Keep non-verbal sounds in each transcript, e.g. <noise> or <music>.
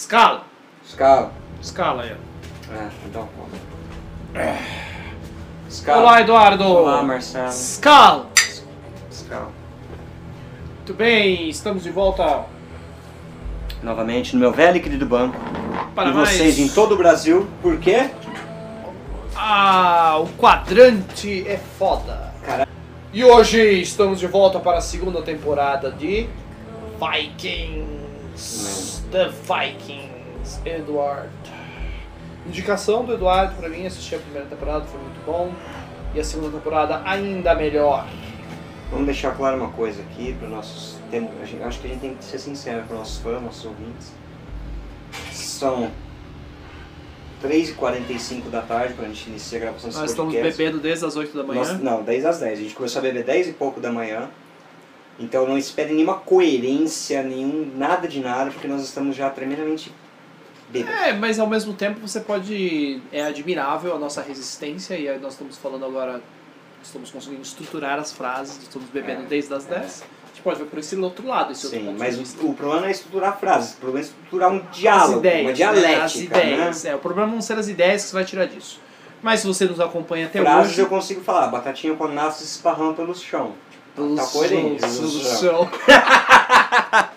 Scala. Scala. Scala aí. É, então. Olá, Eduardo. Olá, Marcelo. Scala. Scala. Muito bem, estamos de volta Novamente no meu velho e querido banco. para e mais vocês em todo o Brasil. Por quê? Ah, o quadrante é foda. Cara- E hoje estamos de volta para a segunda temporada de Vikings. The Vikings, Eduardo. Indicação do Eduardo para mim, assisti a primeira temporada, foi muito bom. E a segunda temporada ainda melhor. Vamos deixar claro uma coisa aqui para nossos. Tem, acho que a gente tem que ser sincero para nossos fãs, nossos ouvintes. São 3h45 da tarde para a gente iniciar a gravação desse Nós estamos podcast. bebendo desde as 8 da manhã. Nós- não, 10 às 10. A gente começou a beber 10 e pouco da manhã. Então não espere nenhuma coerência, nenhum nada de nada, porque nós estamos já tremendamente bêbados. É, mas ao mesmo tempo você pode. É admirável a nossa resistência e aí nós estamos falando agora. Estamos conseguindo estruturar as frases, estamos bebendo É, desde as é. 10. A gente pode ver por esse outro lado, esse outro Sim, ponto mas o, o problema não é estruturar frases, o problema é estruturar um diálogo, ideias, uma né? dialética. As ideias. Né? É, o problema não ser as ideias que você vai tirar disso. Mas se você nos acompanha até Frases hoje. eu consigo falar, batatinha com nasce esparrando pelo chão. Pelo tá coerente. <laughs>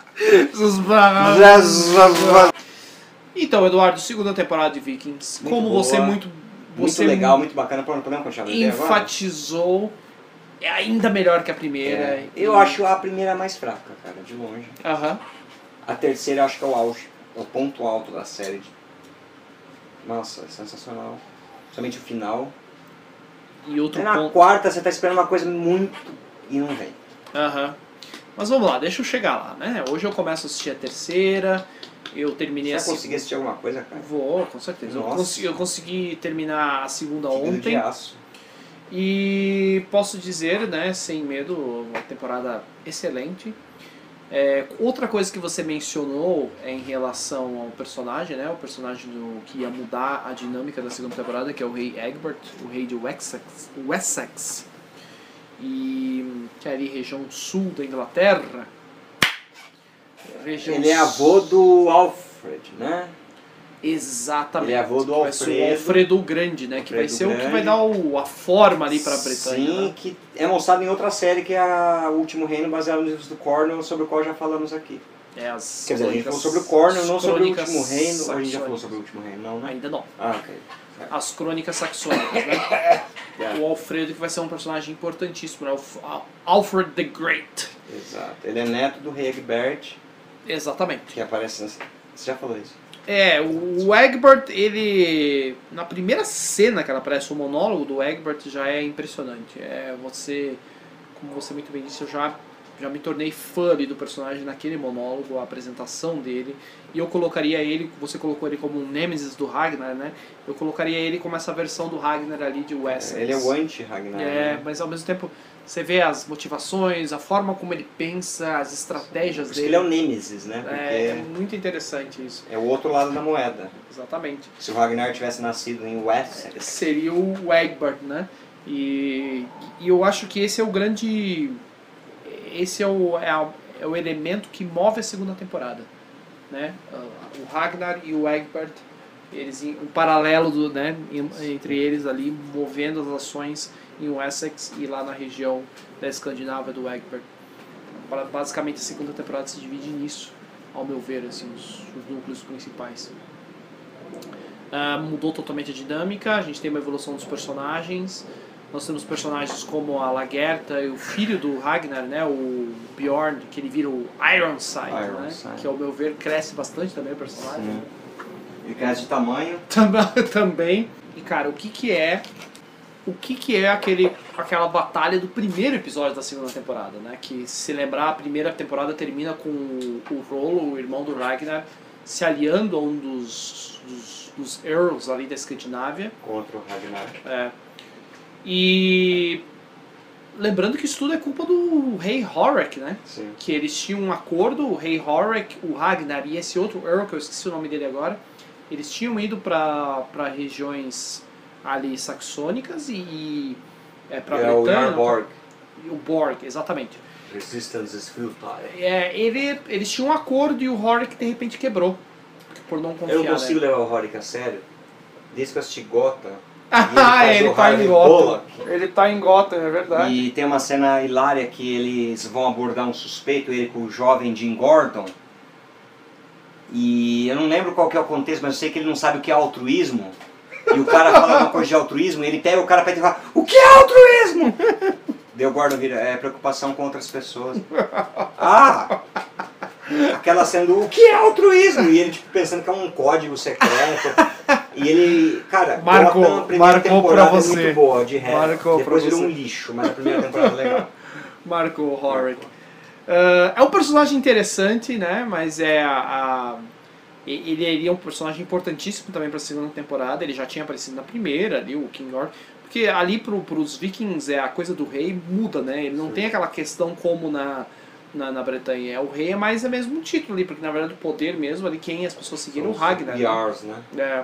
Então, Eduardo, segunda temporada de Vikings. Muito Como boa. você muito. Muito Você legal, muito bacana. Podemos continuar agora? enfatizou. É ainda melhor que a primeira. É, E- eu acho a primeira mais fraca, cara, de longe. Aham. A terceira eu acho que é o auge, é o ponto alto da série. Nossa, é sensacional. Somente o final. E outro Aí na ponto. quarta você tá esperando uma coisa muito e não vem. Aham. Mas vamos lá, deixa eu chegar lá, né? Hoje eu começo a assistir a terceira. Eu terminei Você a vai conseguir assistir alguma coisa, cara? Vou, com certeza. Eu consegui, eu consegui terminar a segunda de ontem. aço. E posso dizer, né, sem medo, uma temporada excelente. É, outra coisa que você mencionou é em relação ao personagem, né? O personagem do, que ia mudar a dinâmica da segunda temporada, que é o rei Egbert, o rei de Wessex, Wessex e que é ali região sul da Inglaterra. Região Ele é avô do Alfred, né? Exatamente. Ele é avô do Que vai ser o Alfredo. Alfredo o Grande, né? Que vai Alfredo ser o que Grande. vai dar o, a forma ali pra Bretanha. Sim, né? que é mostrado em outra série que é a Último Reino, baseado nos livros do Cornwell, sobre o qual já falamos aqui. É, as Quer dizer, a gente falou sobre o Cornwell, não sobre o Último Reino. A gente já falou sobre o Último Reino, não, né? Ainda não. Ah, ok. As crônicas saxônicas, né? Yeah. <laughs> O Alfredo que vai ser um personagem importantíssimo, né? O Alfred the Great. Exato. Ele é neto do rei Egbert, Exatamente. que aparece. Você já falou isso? É, o Egbert, ele. Na primeira cena que ela aparece, o monólogo do Egbert já é impressionante. É você. Como você muito bem disse, eu já, já me tornei fã ali do personagem naquele monólogo, a apresentação dele. E eu colocaria ele, você colocou ele como um Nemesis do Ragnar, né? Eu colocaria ele como essa versão do Ragnar ali de Wessex. Ele é o anti-Ragnar. É, né? mas ao mesmo tempo você vê as motivações, a forma como ele pensa, as estratégias dele. ele é o Nemesis, né? É, é é... muito interessante isso. o outro lado da moeda. Exatamente. Se o Ragnar tivesse nascido em Wessex, seria o Egbert, né? E, e eu acho que esse é o grande. Esse é o, é, a- é o elemento que move a segunda temporada. Né? O Ragnar e o Egbert, eles, um paralelo do, né, entre eles ali, movendo as ações em Wessex e lá na região da Escandinávia do Egbert. Ba- Basicamente a segunda temporada se divide nisso, ao meu ver, assim, os, os núcleos principais. Ah, mudou totalmente a dinâmica, a gente tem uma evolução dos personagens. Nós temos personagens como a Lagertha e o filho do Ragnar, né, o Bjorn, que ele vira o Ironside, né, Ironside. que ao meu ver cresce bastante também o personagem. Sim. ele cresce de tamanho. <laughs> Também-. E cara, o que que é o que que é aquele aquela batalha do primeiro episódio da segunda temporada, né? Que se lembrar, a primeira temporada termina com o, o Rollo, o irmão do Ragnar, se aliando a um dos, dos, dos Earls ali da Escandinávia. Contra o Ragnar. É. E lembrando que isso tudo é culpa do rei Horik, né? Sim. que eles tinham um acordo, o rei Horik, o Ragnar e esse outro Earl, que eu esqueci o nome dele agora, eles tinham ido para regiões ali saxônicas e é, para é o. Yarborg. O Borg, exatamente. Resistance is futile. É, ele, eles tinham um acordo e o Horik de repente quebrou. por não confiar. Eu não consigo né? levar o Rorik a sério. Desde que eu assisti Gota. Ah, ele o tá em Gotham. Ele tá em Gotham, é verdade. E tem uma cena hilária que eles vão abordar um suspeito, ele com o jovem Jim Gordon. E eu não lembro qual que é o contexto, mas eu sei que ele não sabe o que é altruísmo. E o cara fala alguma coisa de altruísmo, e ele pega o cara pra ele e fala, o que é altruísmo? Deu Gordon vira, é preocupação com outras pessoas. Ah! Aquela cena do, o que é altruísmo? E ele tipo, pensando que é um código secreto. E ele, cara, Marcou, a primeira marcou pra temporada é você. muito boa, de resto. Marcou Depois pra virou um lixo, mas a primeira temporada é legal. <laughs> Marco Horrick. Ah, é um personagem interessante, né? Mas é a, a- ele, ele é um personagem importantíssimo também para a segunda temporada. Ele já tinha aparecido na primeira, ali, o King Orc. Porque ali pro, pros vikings é a coisa do rei muda, né? Ele não Sim. tem aquela questão como na, na, na Bretanha. É o rei é mais é mesmo um título ali, porque na verdade o poder mesmo ali quem as pessoas seguiram o Ragnar. né? Yars, né? É.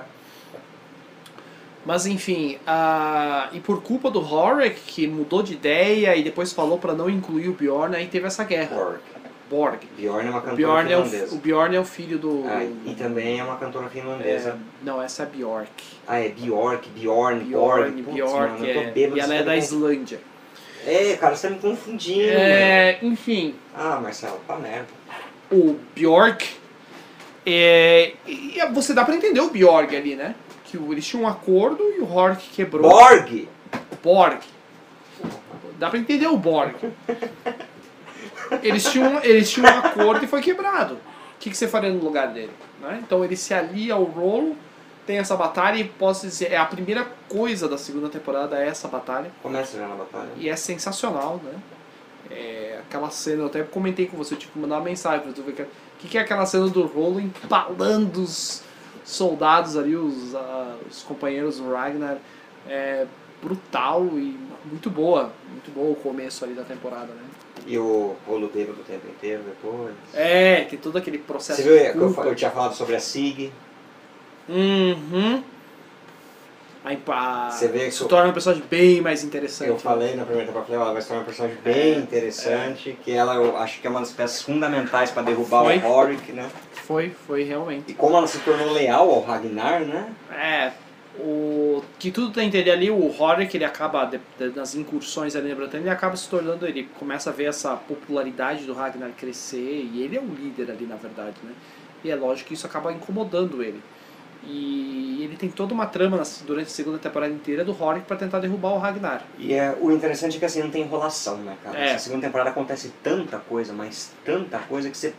Mas enfim, ah, e por culpa do Horik, que mudou de ideia e depois falou para não incluir o Bjorn, aí teve essa guerra. Borg. Borg. Bjorn é uma cantora Bjorn é o, finlandesa. o Bjorn é o filho do. Ah, e também é uma cantora é, finlandesa. não, essa é Bjork. Ah, é Bjork, Bjorn, Bjorn, Borg. Putz, Bjork, mano, é, e ela é da. Islândia. É, cara, você tá me confundindo. mano. É, enfim, Ah, Marcelo, tá merda. o Bjork. É, e você dá pra entender o Bjork ali, né? Que o- eles tinham um acordo e o Horik quebrou. Borg! Borg. Dá pra entender o Borg. Eles tinham, eles tinham um acordo e foi quebrado. O que, que você faria no lugar dele? né? Então ele se alia ao rolo, tem essa batalha e posso dizer, é a primeira coisa da segunda temporada é essa batalha. Começa já na batalha. E é sensacional, né? É, aquela cena, eu até comentei com você, que mandar uma mensagem pra tu ver que- o que, que é aquela cena do rolo empalando os soldados ali, os, ah, os companheiros do Ragnar. É brutal e muito boa, muito boa o começo ali da temporada, né? E o rolo bêbado o tempo inteiro depois. É, tem todo aquele processo Você viu eu, eu tinha falado sobre a Sig? Uhum. Aí, pá, Você vê que se eu- torna um personagem bem mais interessante. Eu falei na primeira temporada, falei, ela vai se tornar um personagem bem É, interessante, que ela eu acho que é uma das peças fundamentais para derrubar Foi. o Horik, né? Foi, foi realmente. E como ela se tornou leal ao Ragnar, né? É, o que tudo tem a entender ali, o Horik, ele acaba, de- de- nas incursões ali na Bretanha, ele acaba se tornando, ele começa a ver essa popularidade do Ragnar crescer, e ele é o líder ali, na verdade, né? E é lógico que isso acaba incomodando ele. E ele tem toda uma trama durante a segunda temporada inteira do Horik para tentar derrubar o Ragnar. E é, o interessante é que assim, não tem enrolação, né, cara? É. Essa segunda temporada acontece tanta coisa, mas tanta coisa que você.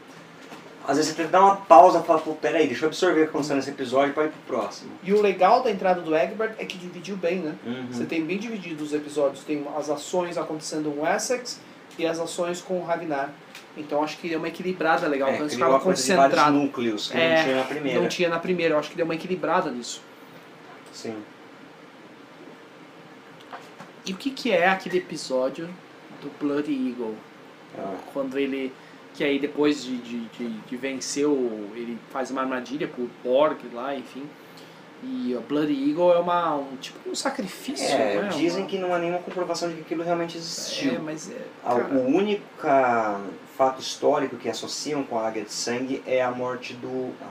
Às vezes você tem que dar uma pausa e falar, pô, peraí, deixa eu absorver o que aconteceu nesse episódio pra ir pro próximo. E o legal da entrada do Egbert é que dividiu bem, né? Uhum. Você tem bem dividido os episódios, tem as ações acontecendo com Essex e as ações com o Ragnar. Então acho que deu uma equilibrada legal, É, então criou uma concentrado. núcleos que É, não tinha na primeira. Não tinha na primeira, eu acho que deu uma equilibrada nisso. Sim. E o que, que é aquele episódio do Bloody Eagle? Ah, Quando ele. Que aí depois de, de, de, de vencer o. Ele faz uma armadilha pro Borg lá, enfim. E o Bloody Eagle é uma, um tipo um sacrifício, É, né? dizem Uma- que não há nenhuma comprovação de que aquilo realmente existiu. É, mas é. Cara, O único ah, fato histórico que associam com a Águia de Sangue é a morte do. ah.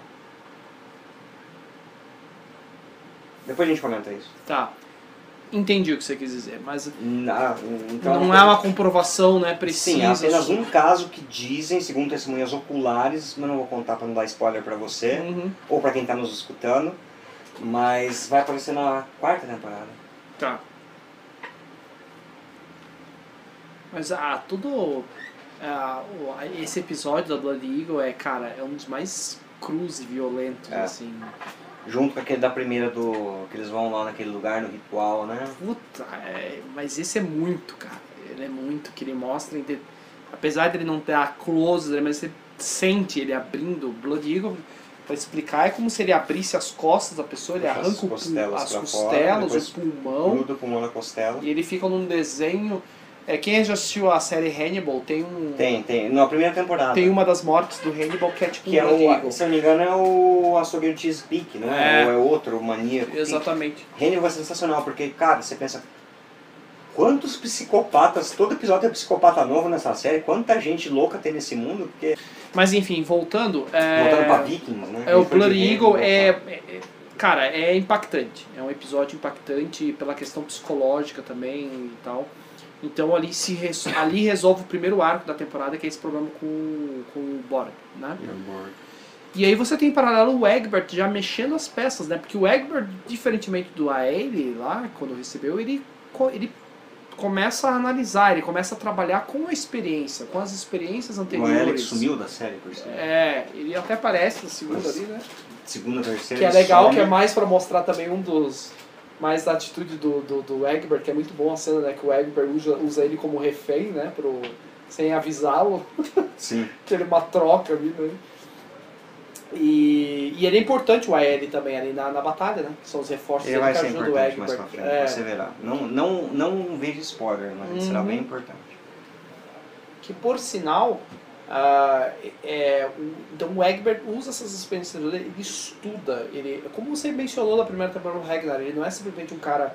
Depois a gente comenta isso. Tá. Entendi o que você quis dizer, mas Na- então, não é uma comprovação, né, precisa. Sim, é apenas um caso que dizem, segundo testemunhas oculares, mas não vou contar para não dar spoiler para você, Uhum, ou para quem está nos escutando, mas vai aparecer na quarta temporada. tá. Mas ah, tudo. ah, esse episódio da Blood Eagle é, cara, é um dos mais crus e violentos, É. assim. Junto com aquele da primeira do. que eles vão lá naquele lugar, no ritual, né? Puta, é, mas esse é muito, cara. Ele é muito que ele mostra. inte- Apesar dele não ter a close, né, mas você sente ele abrindo o Blood Eagle. Pra explicar, é como se ele abrisse as costas da pessoa, ele Puxa as arranca o pul- costelas as costelas, fora, o pulmão, Gruda o pulmão na costela. e ele fica num desenho. É, quem já assistiu a série Hannibal tem um. Tem, tem. Na primeira temporada. Tem uma das mortes do Hannibal que é tipo Que um é o, Eagle. se eu não me engano, é o açougueiro Cheese Peak, não é? É. Ou é outro, o maníaco. Exatamente. Hannibal é sensacional, porque, cara, você pensa. Quantos psicopatas, todo episódio é psicopata novo nessa série, quanta gente louca tem nesse mundo, porque Mas enfim, voltando. É, Voltando pra Vikings, né? é o Ele foi de Blood rei, Eagle voltar. é, é- é- Cara, é impactante. É um episódio impactante pela questão psicológica também e tal. Então ali se res- ali resolve o primeiro arco da temporada, que é esse problema com, com o Borg, né? E aí você tem em paralelo o Egbert já mexendo as peças, né? Porque o Egbert, diferentemente do Aele lá, quando recebeu, ele, ele começa a analisar, ele começa a trabalhar com a experiência, com as experiências O anteriores. Alex sumiu da série, por isso. É, ele até aparece no segundo ali, né? Segunda, terceira. Que é legal, some. que é mais pra mostrar também um dos. Mais da atitude do, do, do Egbert, que é muito bom a cena, né? Que o Egbert usa, usa ele como refém, né? Pro, sem avisá-lo. Sim. <laughs> Ter uma troca ali, né? E, e ele é importante o AL também ali na, na batalha, né? Que são os reforços Ele vai que ser ajudam o importante mais pra Egbert. frente, É, você verá. Não, não, não vejo spoiler, mas ele será Uhum. bem importante. que por sinal, ah, é, o- então o Egbert usa essas experiências dele, ele estuda, ele, como você mencionou na primeira temporada do Ragnar, ele não é simplesmente um cara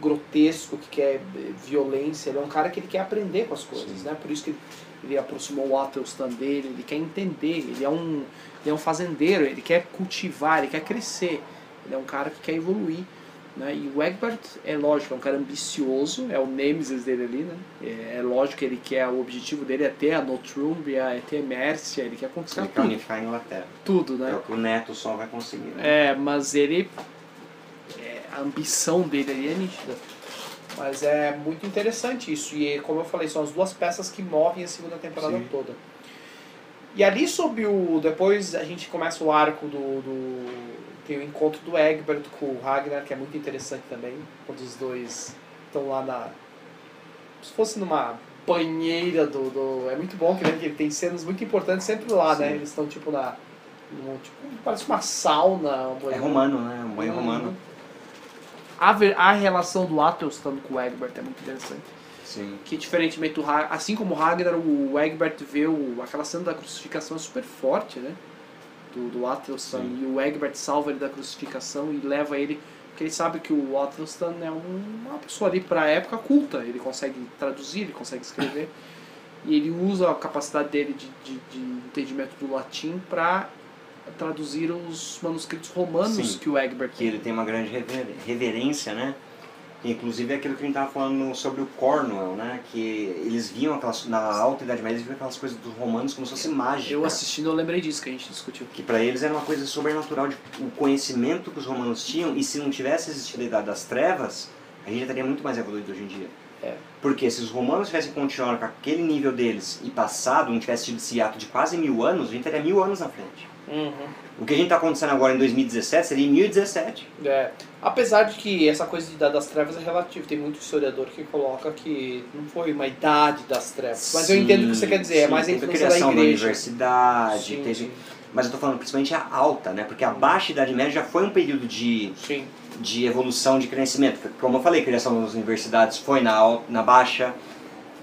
grotesco que quer eh, violência, ele é um cara que ele quer aprender com as coisas, Sim. né? Por isso que ele, ele aproximou o Athelstan dele, ele quer entender, ele é um ele é um fazendeiro, ele quer cultivar, ele quer crescer, ele é um cara que quer evoluir. Né? E o Egbert é lógico, é um cara ambicioso, é o Nemesis dele ali, né? É, é lógico que ele quer, o objetivo dele é ter a Notrumbia, é ter a Mércia, ele quer conquistar Ele quer tudo, unificar a Inglaterra. tudo, É né? o que o Neto só vai conseguir. Né? É, mas ele. é, a ambição dele ali é nítida. Mas é muito interessante isso. E como eu falei, são as duas peças que movem a segunda temporada Sim. toda. E ali sob o. Depois a gente começa o arco do. do- tem o encontro do Egbert com o Ragnar, que é muito interessante também. Quando os dois estão lá na. Se fosse numa banheira do. do é muito bom que, né, que tem cenas muito importantes sempre lá, né? Sim. Eles estão tipo na. num- tipo, parece uma sauna. uma É romano, né? Um banho Uhum. romano. A, ver- a relação do Athelstan com o Egbert é muito interessante. Sim. Que diferentemente do Ragnar, assim como o Ragnar, o Egbert vê o, aquela cena da crucificação é super forte, né? Do, do Athelstan. Sim. E o Egbert salva ele da crucificação e leva ele. Porque ele sabe que o Athelstan é um- uma pessoa ali pra época culta. Ele consegue traduzir, ele consegue escrever. e ele usa a capacidade dele de, de, de entendimento do latim pra traduzir os manuscritos romanos Sim. que o Egbert Que ele tem uma grande rever- reverência, né? Inclusive é aquilo que a gente estava falando sobre o Cornwell, né? Que eles viam aquelas, na alta idade média, eles viam aquelas coisas dos romanos como se fosse mágica. Eu assistindo, eu lembrei disso que a gente discutiu. Que para eles era uma coisa sobrenatural, de, o conhecimento que os romanos tinham, e se não tivesse existido a Idade das Trevas, a gente já estaria muito mais evoluído hoje em dia. É. Porque se os romanos tivessem continuado com aquele nível deles e passado, não tivesse tido esse ato de quase mil anos, a gente teria mil anos na frente. O que a gente está acontecendo agora em 2017 seria em 1017. É. Apesar de que essa coisa de idade das trevas é relativa, tem muito historiador que coloca que não foi uma idade das trevas. Mas eu Sim, entendo o que você quer dizer, é sim, mais a influência da criação da igreja. universidade, Sim, teve... mas eu estou falando principalmente a alta, né? Porque a baixa idade média já foi um período de sim. De evolução de crescimento. Como eu falei, a criação das universidades foi na, al- na baixa,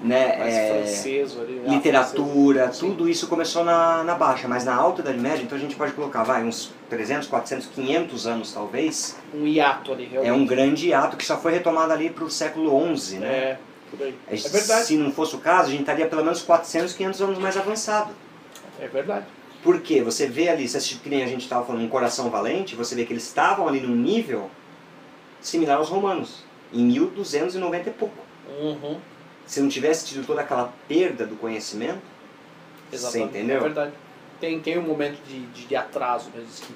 né? Mais é, francês ali. né? literatura, Francês. Sim. tudo isso começou na, na baixa, mas na alta idade média, então a gente pode colocar, vai, uns 300, 400, 500 anos talvez, Um hiato ali, realmente. é um grande ato que só foi retomado ali para o século XI, né? É, por aí. Gente- É verdade. Se não fosse o caso, a gente estaria pelo menos 400, 500 anos mais avançado. É verdade. Por quê? Você vê ali, se que nem a gente estava falando, um coração valente, você vê que eles estavam ali num nível similar aos romanos, em 1290 e pouco. Uhum. Se não tivesse tido toda aquela perda do conhecimento, Exatamente. Você entendeu? É verdade. Tem, tem um momento de, de, de atraso, mesmo, que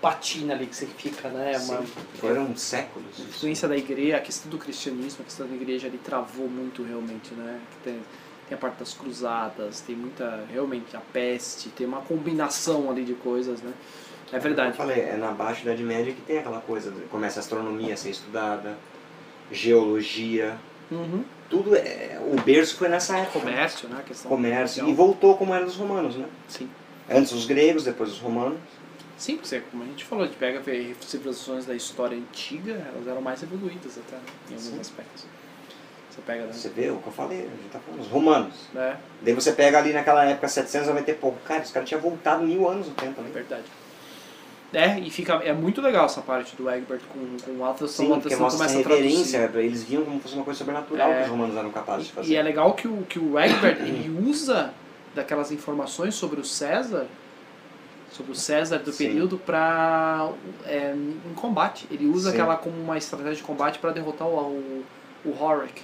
patina ali que você fica, né? Sim. Uma, foram séculos. A influência da igreja, a questão do cristianismo, a questão da igreja ali travou muito realmente, né? Que Tem, tem a parte das cruzadas, tem muita, realmente, a peste, tem uma combinação ali de coisas, né? É Eu verdade. falei, é na Baixa Idade Média que tem aquela coisa, começa a astronomia a ser estudada, geologia, Uhum. tudo é, o berço foi nessa época. Comércio, né? Questão Comércio, e voltou como era dos romanos, né? Sim. Antes os gregos, depois os romanos. Sim, porque como a gente falou, a gente pega civilizações da história antiga, elas eram mais evoluídas até, em alguns Sim. aspectos. Você pega, né? Você vê o que eu falei, a gente tá falando, os romanos. É, Daí você pega ali naquela época 790 e pouco, cara, os caras tinham voltado mil anos no tempo é ali. verdade. É, e fica, é muito legal essa parte do Egbert com, com o Athelstan. Sim, o porque mostra essa reverência, eles viam como se fosse uma coisa sobrenatural É. que os romanos eram capazes de fazer. E é legal que o, que o Egbert ele usa daquelas informações sobre o César, sobre o César do Sim. período, para é, em combate. Ele usa Sim. aquela como uma estratégia de combate para derrotar o, o, Horik.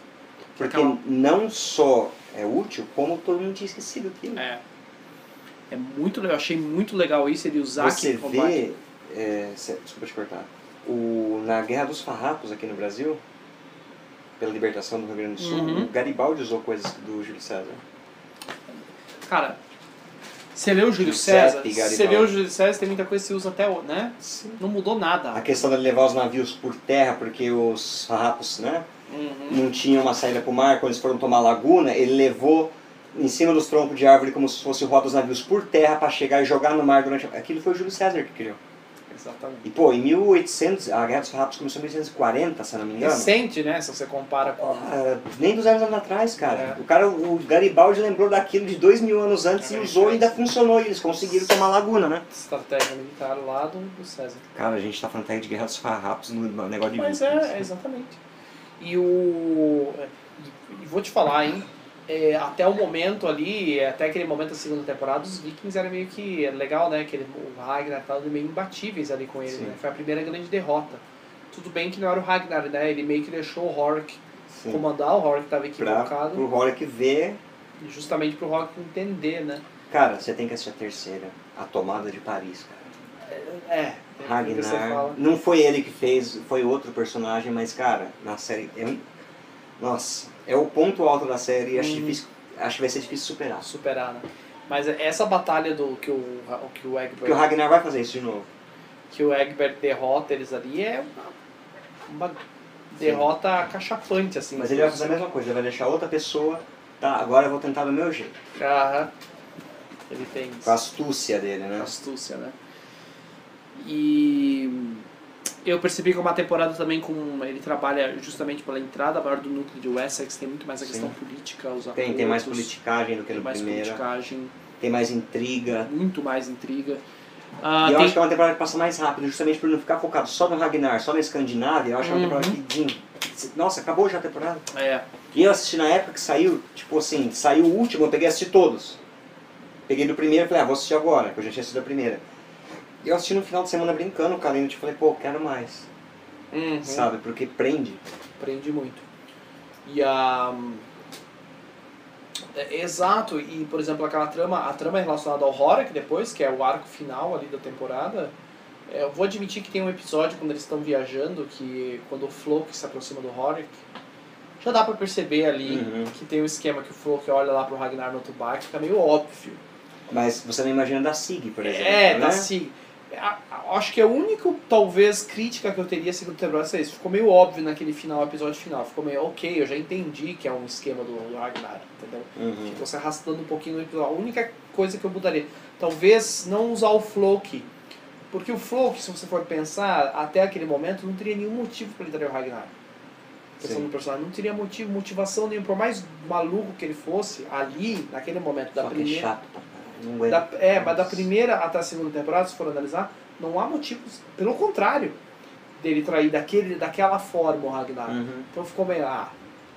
Porque Aquela- não só é útil, como todo mundo tinha esquecido aquilo. É. É muito legal, achei muito legal isso, ele usar Você aquele combate. vê, é, desculpa te cortar, o, na Guerra dos Farrapos aqui no Brasil, pela libertação do Rio Grande do Sul, Uhum. o Garibaldi usou coisas do Júlio César. Cara, você lê o Júlio César, você lê o Júlio César, tem muita coisa que você usa até hoje, né? Sim. Não mudou nada. A questão de levar os navios por terra, porque os farrapos né, Uhum. não tinham uma saída para o mar, quando eles foram tomar a laguna, ele levou em cima dos troncos de árvore como se fosse rota dos navios por terra para chegar e jogar no mar durante... Aquilo foi o Júlio César que criou. Exatamente. E pô, em 1800, a Guerra dos Farrapos começou em 1840, se não me engano. Recente, né? Se você compara com. Ah, nem 200 anos atrás, cara. É. O cara, o Garibaldi lembrou daquilo de dois mil anos antes É e usou e ainda funcionou. E eles conseguiram tomar laguna, né? estratégia militar lá do, do César. Cara, a gente tá falando até de Guerra dos Farrapos no negócio de Mas é, é exatamente. E o. E, e vou te falar, hein? É, até o momento ali, até aquele momento da segunda temporada, os Vikings eram meio que era legal, né? Que ele, o Ragnar tal, meio imbatíveis ali com ele, né? Foi a primeira grande derrota. Tudo bem que não era o Ragnar, né? Ele meio que deixou o Horik Sim. comandar, o Horik estava Pra, equivocado, pro Rorik ver. justamente pro Horik entender, né? Cara, você tem que assistir a terceira. A Tomada de Paris, cara. É, é você Ragnar. Não foi ele que fez, foi outro personagem, mas, cara, na série. É um, nossa, é o ponto alto da série e acho, Uhum. difícil, acho que vai ser difícil superar. Superar, né? Mas essa batalha do que o, que o Egbert Porque o Ragnar vai fazer isso de novo. que o Egbert derrota eles ali é uma, uma derrota cachapante, assim. Mas ele vai fazer a mesma coisa, ele vai deixar outra pessoa. Tá, agora eu vou tentar do meu jeito. Aham. Ele tem Com a astúcia dele, né? astúcia, né? E eu percebi que é uma temporada também com. Ele trabalha justamente pela entrada maior do núcleo de Wessex, tem muito mais a Sim. questão política, os Tem, tem mais politicagem do que tem no mais primeiro. politicagem, Tem mais intriga. muito mais intriga. Ah, e eu tem- acho que é uma temporada que passa mais rápido, justamente por não ficar focado só no Ragnar, só na Escandinávia. Eu acho que é uma temporada Uhum. que. Nossa, acabou já a temporada. É, E eu assisti na época que saiu, tipo assim, saiu o último, eu peguei e assisti todos. Peguei do primeiro e falei, ah, vou assistir agora, que eu já tinha assistido a primeira. E eu assisti no final de semana brincando com a Lena, tipo, falei, pô, quero mais, uhum. sabe? Porque prende. Prende muito. E a. é, exato, e por exemplo, aquela trama, a trama é relacionada ao Horak depois, que é o arco final ali da temporada. É, eu vou admitir que tem um episódio quando eles estão viajando, que quando o Floki se aproxima do Horak, já dá pra perceber ali Uhum. que tem um esquema que o Floki olha lá pro Ragnar no outro barco, fica meio óbvio. Mas você não imagina da Sig, por exemplo, É, né? tá assim. Acho que a única, talvez, crítica que eu teria segunda temporada é isso. Ficou meio óbvio naquele final, episódio final. Ficou meio, ok, eu já entendi que é um esquema do, Ragnar, entendeu? Uhum. Ficou se arrastando um pouquinho no episódio. A única coisa que eu mudaria, talvez não usar o Floki. Porque o Floki, se você for pensar, até aquele momento, não teria nenhum motivo para ele trair o Ragnar. Pensando Sim. no personagem, não teria motivo, motivação nenhuma. Por mais maluco que ele fosse, ali, naquele momento da Só é primeira. chato, pra caralho, não. Da- é, mas da primeira até a segunda temporada, se for analisar, não há motivos, pelo contrário, dele trair daquele, daquela forma o Ragnar. Uhum. Então ficou meio, ah,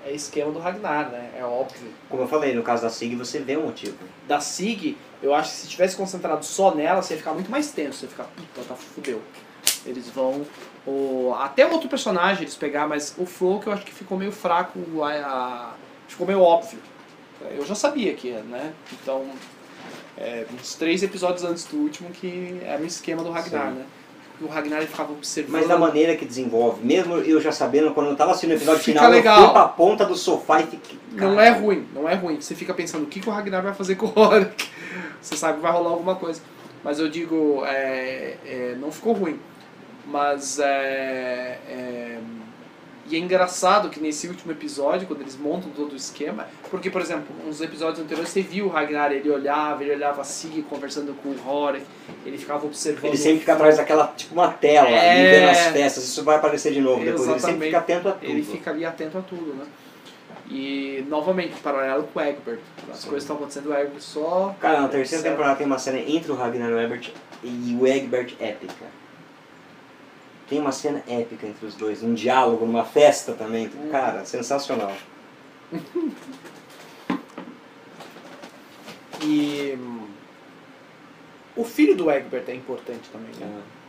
é esquema do Ragnar, né? É óbvio. Como eu falei, no caso da Sig, você vê o motivo. Da Sig, eu acho que se tivesse concentrado só nela, você ia ficar muito mais tenso. Você ia ficar, puta, tá fudeu. Eles vão. O, até outro personagem eles pegar, mas o Flow que eu acho que ficou meio fraco, a, a- ficou meio óbvio. Eu já sabia que né? Então, é, uns três episódios antes do último que era o esquema do Ragnar, Sim. né? O Ragnar ficava observando. Mas da maneira que desenvolve, mesmo eu já sabendo, quando eu tava assistindo o episódio Fica final, legal. eu fui pra ponta do sofá e fiquei. Não é ruim, não é ruim. Você fica pensando o que, que o Ragnar vai fazer com o Horik. <laughs> Você sabe que vai rolar alguma coisa. Mas eu digo, é, é, não ficou ruim. Mas é, é, E é engraçado que nesse último episódio, quando eles montam todo o esquema, porque, por exemplo, uns episódios anteriores você viu o Ragnar, ele olhava, ele olhava a Sig conversando com o Horik, ele ficava observando. Ele sempre fica atrás daquela, tipo uma tela, É. vendo as festas, isso vai aparecer de novo depois. Ele sempre Exatamente. fica atento a tudo. Ele fica ali atento a tudo, né? E, novamente, paralelo com o Egbert. As Sim. coisas estão acontecendo, o Egbert só... Cara, na terceira temporada tem uma cena entre o Ragnar e o Egbert e o Egbert épica. Tem uma cena épica entre os dois, um diálogo numa festa também. Cara, sensacional. E o filho do Egbert é importante também, né? Ah,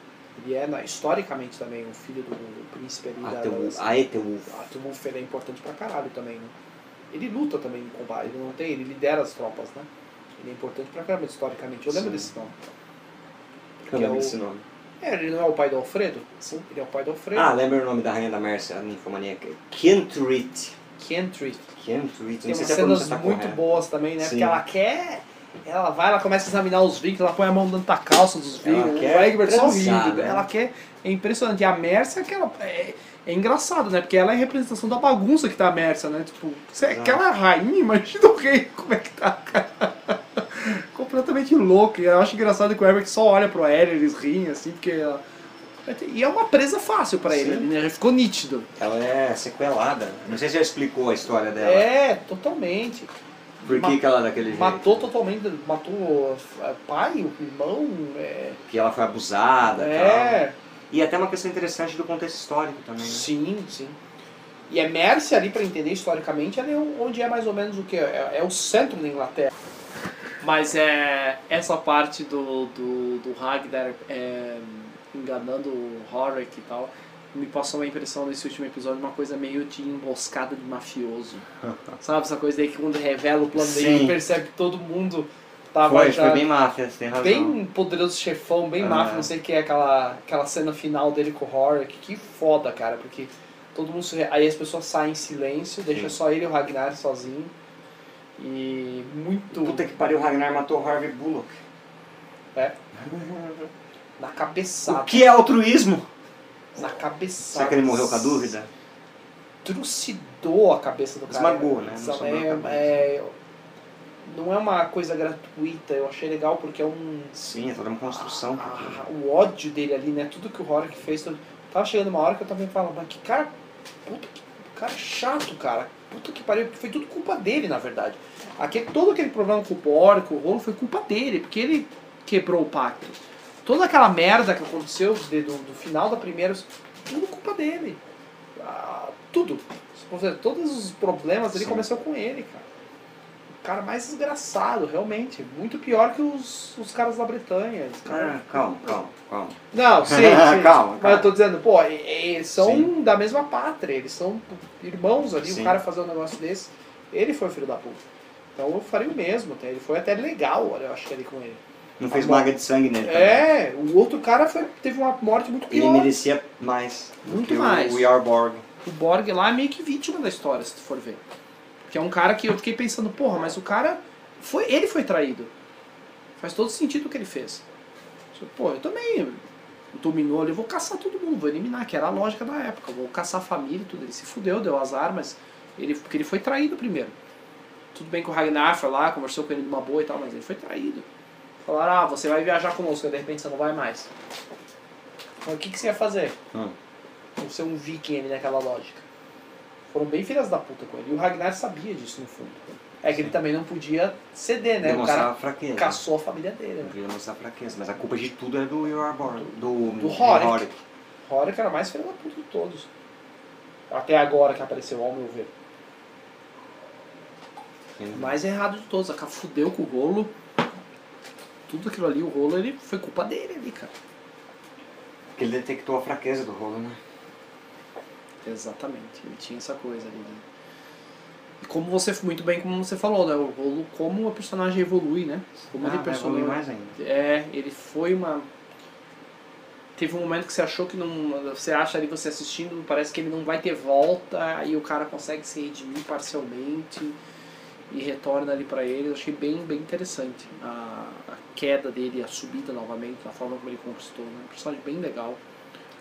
Ele é, na- historicamente também, o filho do, do príncipe ali da... Aethelwulf. da- Aethelwulf. Aethelwulf ele é importante pra caralho também, né? Ele luta também em combate, ele não tem, ele lidera as tropas, né? Ele é importante pra caramba historicamente. Eu lembro Sim. desse nome. Eu Que é lembro o- desse nome. É, ele não é o pai do Alfredo? Sim. Ele é o pai do Alfredo. Ah, lembra o nome da rainha da Mércia, a ninfomaníaca? Kentrit. Kentry. Kentrit. Tem umas se a cenas tá muito correta. boas também, né? Sim. Porque ela quer. Ela vai, ela começa a examinar os vikings, ela põe a mão dentro da calça dos vikings, o Egbert só rindo. né? Ela quer. É impressionante. E a Mércia é aquela. É, é engraçado, né? Porque ela é a representação da bagunça que tá a Mércia, né? Tipo, você é aquela rainha, imagina o rei, como é que tá, cara. Completamente louco. E eu acho engraçado que o Egbert só olha pro Ellie, eles riem, assim, porque ela. E é uma presa fácil pra ele, né? Ficou nítido. Ela é sequelada. Não sei se já explicou a história dela. É, totalmente. Por que, que ela é daquele jeito? Matou totalmente, matou é, pai, irmão, é, Que ela foi abusada e é, tal. E até uma questão interessante do contexto histórico também. né? sim, sim. E é Mércia ali, para entender historicamente, ali é onde é mais ou menos o que? É, é o centro da Inglaterra. Mas é essa parte do, do, do Ragnar é, enganando o Horik e tal, me passou uma impressão nesse último episódio, uma coisa meio de emboscada de mafioso. <laughs> Sabe essa coisa aí que quando revela o plano dele, percebe que todo mundo tava Foi, já foi bem máfia, você tem razão. bem poderoso chefão, bem Ah. máfia, não sei o que é aquela, aquela cena final dele com o Horik, que foda, cara, porque todo mundo aí as pessoas saem em silêncio, deixa Sim. só ele e o Ragnar sozinho. E muito Puta que pariu, o Ragnar matou o Harvey Bullock. <laughs> na cabeçada, O que é altruísmo? na cabeçada. Será que ele morreu com a dúvida? Trucidou a cabeça do cara. Esmagou, né? Não é, é- não é uma coisa gratuita, eu achei legal porque é um Sim, é toda uma construção. Ah, o ódio dele ali, né? Tudo que o Horik fez. tudo- Tava chegando uma hora que eu também falava, mas que cara. Puta que. Cara chato, cara. Puta que pariu. Foi tudo culpa dele, na verdade. Aqui, todo aquele problema com o Borg, com o rolo, foi culpa dele, porque ele quebrou o pacto. Toda aquela merda que aconteceu de- do, do final da primeira. Tudo culpa dele. Ah, tudo. Todos os problemas ele começou com ele, cara. O cara mais desgraçado, realmente. Muito pior que os, os caras da Bretanha. Caras- Ah, calma, calma, calma. não, <laughs> sim, sim. Calma, calma. Mas eu tô dizendo, pô, eles são Sim. da mesma pátria, eles são irmãos ali, Sim. o cara fazer um negócio desse, ele foi o filho da puta. Então eu faria o mesmo, até. ele foi até legal, eu acho que ali com ele. Não fez Tá maga de sangue nele também. É, o outro cara foi, teve uma morte muito Ele pior. merecia mais. Muito mais. O Yarborg. O Borg lá é meio que vítima da história, se tu for ver. Que é um cara que eu fiquei pensando, porra, mas o cara. Foi, ele foi traído. Faz todo sentido o que ele fez. Pô, eu também. Dominou ali, eu vou caçar todo mundo, vou eliminar, que era a lógica da época. Vou caçar a família e tudo. Ele se fudeu, deu azar, mas. Ele, porque ele foi traído primeiro. Tudo bem que o Ragnar foi lá, conversou com ele de uma boa e tal, mas ele foi traído. Falaram, ah, você vai viajar conosco, de repente você não vai mais. Então, o que, que você ia fazer? Hum. Vou ser um viking ali naquela lógica. Foram bem filhas da puta com ele. E o Ragnar sabia disso no fundo. É que ele também não podia ceder, né? O Demonstrar cara fraqueza. caçou a família dele. Não Né? queria mostrar fraqueza, mas a culpa de tudo é do Yarborg. Do, Do Horik. Horik era mais filha da puta de todos. Até agora que apareceu, ao meu ver. Sim. O mais errado de todos. A cara fudeu com o rolo. Tudo aquilo ali, o rolo, ele foi culpa dele ali, cara. Porque ele detectou a fraqueza do rolo, né? Exatamente. Ele tinha essa coisa ali. Né? E como você, muito bem como você falou, né? O rolo, como o personagem evolui, né? Como Ah, ele evoluir mais ainda. É, ele foi uma. Teve um momento que você achou que não. Você acha ali você assistindo, parece que ele não vai ter volta, aí o cara consegue se redimir parcialmente e retorna ali pra ele. Eu achei bem, bem interessante a, a queda dele, a subida novamente, a forma como ele conquistou. Né? Um personagem bem legal.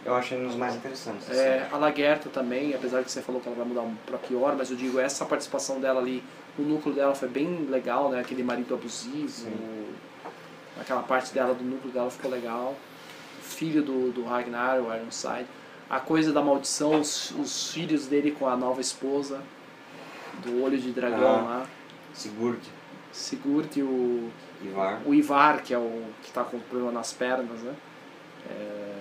Eu achei um dos mais interessantes. assim. É, a Lagerta também, apesar que você falou que ela vai mudar pra pior, mas eu digo, essa participação dela ali, o núcleo dela foi bem legal, né? Aquele marido abusivo, Sim. aquela parte dela do núcleo dela ficou legal. O filho do, do Ragnar, o Ironside. A coisa da maldição, os, os filhos dele com a nova esposa, do olho de dragão Ah. lá. Sigurd, Sigurd e o, Ivar. o Ivar, que é o que está com problema nas pernas, né? É,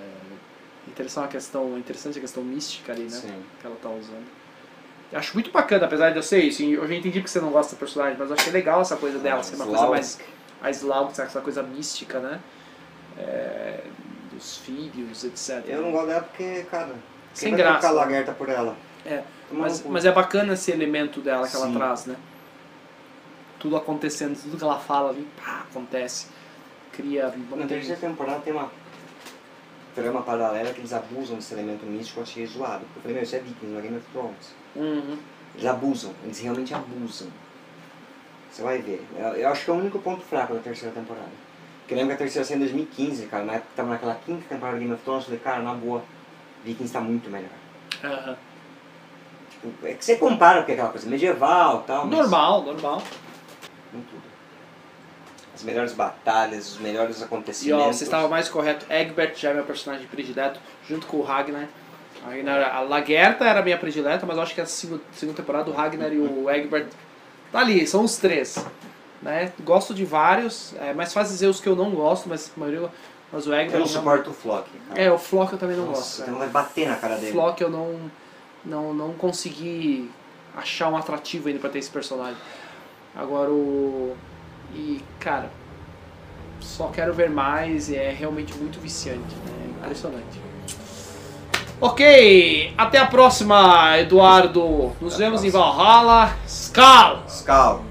interessante a questão, interessante a questão mística ali, né? Sim. Que ela tá usando. Eu acho muito bacana, apesar de eu ser isso. e Eu já entendi que você não gosta da personagem, mas eu achei legal essa coisa dela, ser uma coisa mais. A essa coisa mística, né? É, dos filhos, etc. Eu não gosto dela porque, cara. Sem graça. lagarta por ela? É, Mas, mas é bacana esse elemento dela que ela Sim. traz, né? Tudo acontecendo, tudo que ela fala ali, pá, acontece. Cria. Na terceira temporada tem uma trama paralela que eles abusam desse elemento místico, eu achei zoado. Eu falei, meu, isso é Vikings, não é Game of Thrones. Uhum. Eles abusam, eles realmente abusam. Você vai ver. Eu, eu acho que é o único ponto fraco da terceira temporada. Porque eu lembro que a terceira saiu em 2015, cara, na época que tava naquela quinta temporada de Game of Thrones, eu falei, cara, na boa, Vikings tá muito melhor. Aham. Tipo, é que você compara porque é aquela coisa medieval e tal, mas Normal, normal. não tudo. As melhores batalhas, os melhores E acontecimentos. ó, você estava mais correto. Egbert já é meu personagem predileto, junto com o Ragnar. A, Ragnar- a Lagerta era minha predileta, mas eu acho que a segunda, temporada o Ragnar e o Egbert tá ali, são os três. Né? Gosto de vários, é mais fácil dizer os que eu não gosto, mas a maioria. Mas o Egbert. Eu não suporto o Flock, cara. É, o Flock eu também não Nossa, gosto. cara. vontade de bater na cara O dele. Flock eu não, não, não consegui achar um atrativo ainda pra ter esse personagem. Agora o. Cara, só quero ver mais e é realmente muito viciante, né? Impressionante. Ok, até a próxima, Eduardo. Nos Até vemos em próxima. Valhalla. Skal! Scal.